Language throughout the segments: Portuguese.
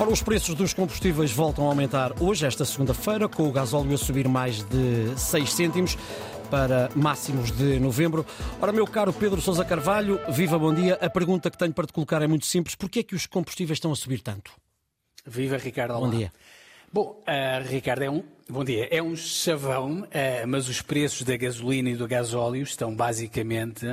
Ora, os preços dos combustíveis voltam a aumentar hoje, esta segunda-feira, com o gasóleo a subir mais de 6 cêntimos para máximos de novembro. Ora, meu caro Pedro Sousa Carvalho, viva bom dia. A pergunta que tenho para te colocar é muito simples. Porquê é que os combustíveis estão a subir tanto? Viva Ricardo. Olá. Bom dia. Bom, uh, Ricardo, é um, bom dia. É um chavão, uh, mas os preços da gasolina e do gasóleo estão basicamente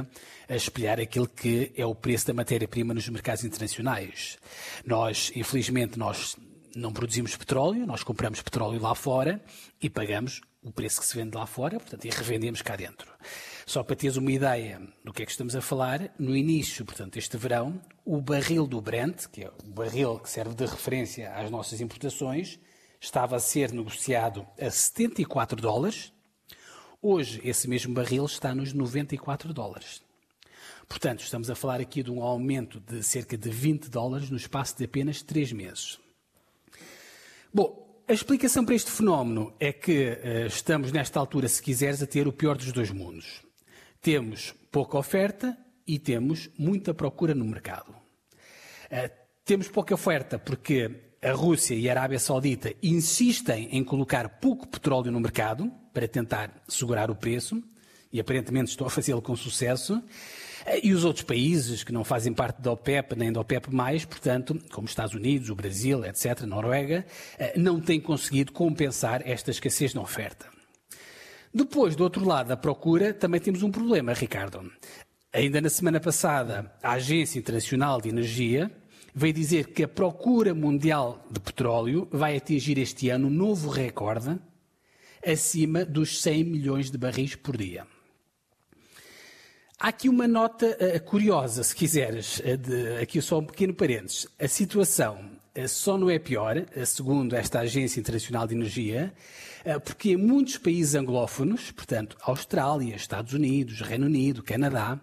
a espelhar aquilo que é o preço da matéria-prima nos mercados internacionais. Nós, infelizmente, nós não produzimos petróleo, nós compramos petróleo lá fora e pagamos o preço que se vende lá fora, portanto, e revendemos cá dentro. Só para teres uma ideia do que é que estamos a falar, no início, portanto, este verão, o barril do Brent, que é o barril que serve de referência às nossas importações, estava a ser negociado a 74 dólares. Hoje, esse mesmo barril está nos 94 dólares. Portanto, estamos a falar aqui de um aumento de cerca de 20 dólares no espaço de apenas 3 meses. Bom, a explicação para este fenómeno é que uh, estamos, nesta altura, se quiseres, a ter o pior dos dois mundos. Temos pouca oferta e temos muita procura no mercado. Uh, temos pouca oferta porque a Rússia e a Arábia Saudita insistem em colocar pouco petróleo no mercado para tentar segurar o preço e aparentemente estão a fazê-lo com sucesso. E os outros países que não fazem parte da OPEP nem da OPEP+, portanto, como Estados Unidos, o Brasil, etc., Noruega, não têm conseguido compensar esta escassez na oferta. Depois, do outro lado da procura, também temos um problema, Ricardo. Ainda na semana passada, a Agência Internacional de Energia veio dizer que a procura mundial de petróleo vai atingir este ano um novo recorde acima dos 100 milhões de barris por dia. Há aqui uma nota uh, curiosa, se quiseres, uh, de, aqui só um pequeno parênteses. A situação uh, só não é pior, segundo esta Agência Internacional de Energia, porque em muitos países anglófonos, portanto, Austrália, Estados Unidos, Reino Unido, Canadá,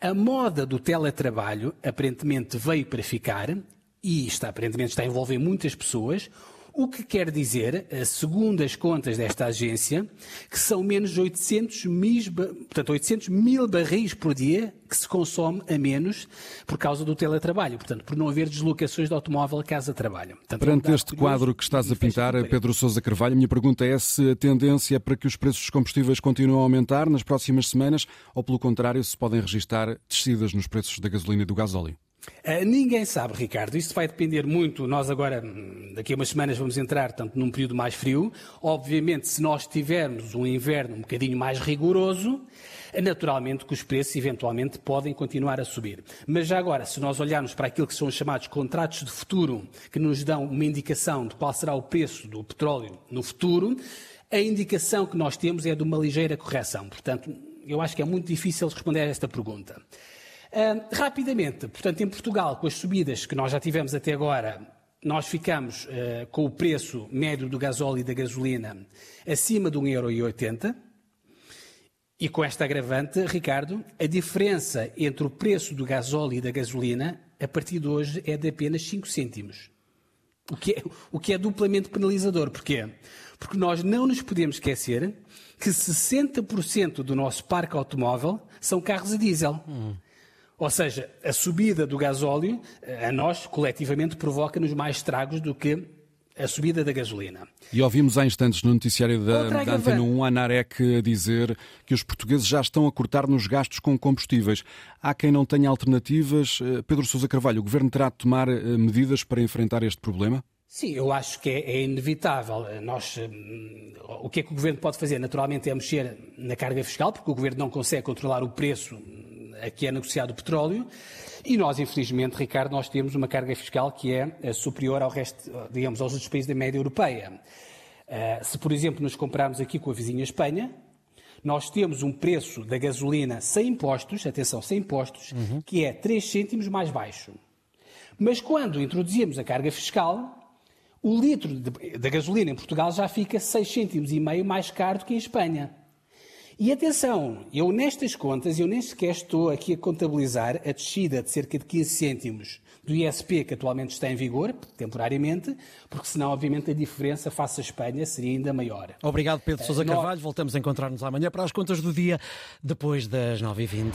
a moda do teletrabalho aparentemente veio para ficar e está, aparentemente está a envolver muitas pessoas. O que quer dizer, segundo as contas desta agência, que são menos de 800 mil, portanto, 800 mil barris por dia que se consome a menos por causa do teletrabalho, portanto, por não haver deslocações de automóvel casa-trabalho. Perante este quadro que estás a pintar, Pedro Sousa Carvalho, a minha pergunta é se a tendência é para que os preços dos combustíveis continuem a aumentar nas próximas semanas ou, pelo contrário, se podem registrar descidas nos preços da gasolina e do gasóleo. Uh, ninguém sabe, Ricardo. Isso vai depender muito. Nós agora, daqui a umas semanas, vamos entrar tanto num período mais frio. Obviamente, se nós tivermos um inverno um bocadinho mais rigoroso, naturalmente que os preços eventualmente podem continuar a subir. Mas já agora, se nós olharmos para aquilo que são os chamados contratos de futuro, que nos dão uma indicação de qual será o preço do petróleo no futuro, a indicação que nós temos é de uma ligeira correção. Portanto, eu acho que é muito difícil responder a esta pergunta. Rapidamente, portanto, em Portugal, com as subidas que nós já tivemos até agora, nós ficamos uh, com o preço médio do gasóleo e da gasolina acima de 1,80€. E com esta agravante, Ricardo, a diferença entre o preço do gasóleo e da gasolina, a partir de hoje, é de apenas 5 cêntimos. O que, é, o que é duplamente penalizador. Porquê? Porque nós não nos podemos esquecer que 60% do nosso parque automóvel são carros a diesel. Hum. Ou seja, a subida do gasóleo, a nós, coletivamente, provoca-nos mais estragos do que a subida da gasolina. E ouvimos há instantes no noticiário da, da Antena 1 a Anarec dizer que os portugueses já estão a cortar nos gastos com combustíveis. Há quem não tenha alternativas. Eh, Pedro Sousa Carvalho, o Governo terá de tomar eh, medidas para enfrentar este problema? Sim, eu acho que é, é, inevitável. Nós, o que é que o Governo pode fazer? Naturalmente é mexer na carga fiscal, porque o Governo não consegue controlar o preço a que é negociado o petróleo. E nós, infelizmente, Ricardo, nós temos uma carga fiscal que é eh, superior ao resto, digamos, aos outros países da média europeia. Eh, se, por exemplo, nos compararmos aqui com a vizinha Espanha, nós temos um preço da gasolina sem impostos, atenção, sem impostos, uhum. que é 3 cêntimos mais baixo. Mas quando introduzimos a carga fiscal, o litro da gasolina em Portugal já fica 6 cêntimos e meio mais caro do que em Espanha. E atenção, eu nestas contas, eu nem sequer estou aqui a contabilizar a descida de cerca de 15 cêntimos do ISP que atualmente está em vigor, temporariamente, porque senão, obviamente, a diferença face à Espanha seria ainda maior. Obrigado, Pedro Sousa Carvalho. Voltamos a encontrar-nos amanhã para as contas do dia, depois das 9h20.